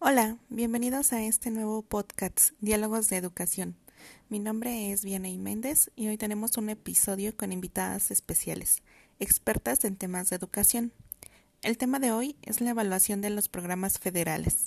Hola, bienvenidos a este nuevo podcast, Diálogos de Educación. Mi nombre es Vianey Méndez y hoy tenemos un episodio con invitadas especiales, expertas en temas de educación. El tema de hoy es la evaluación de los programas federales.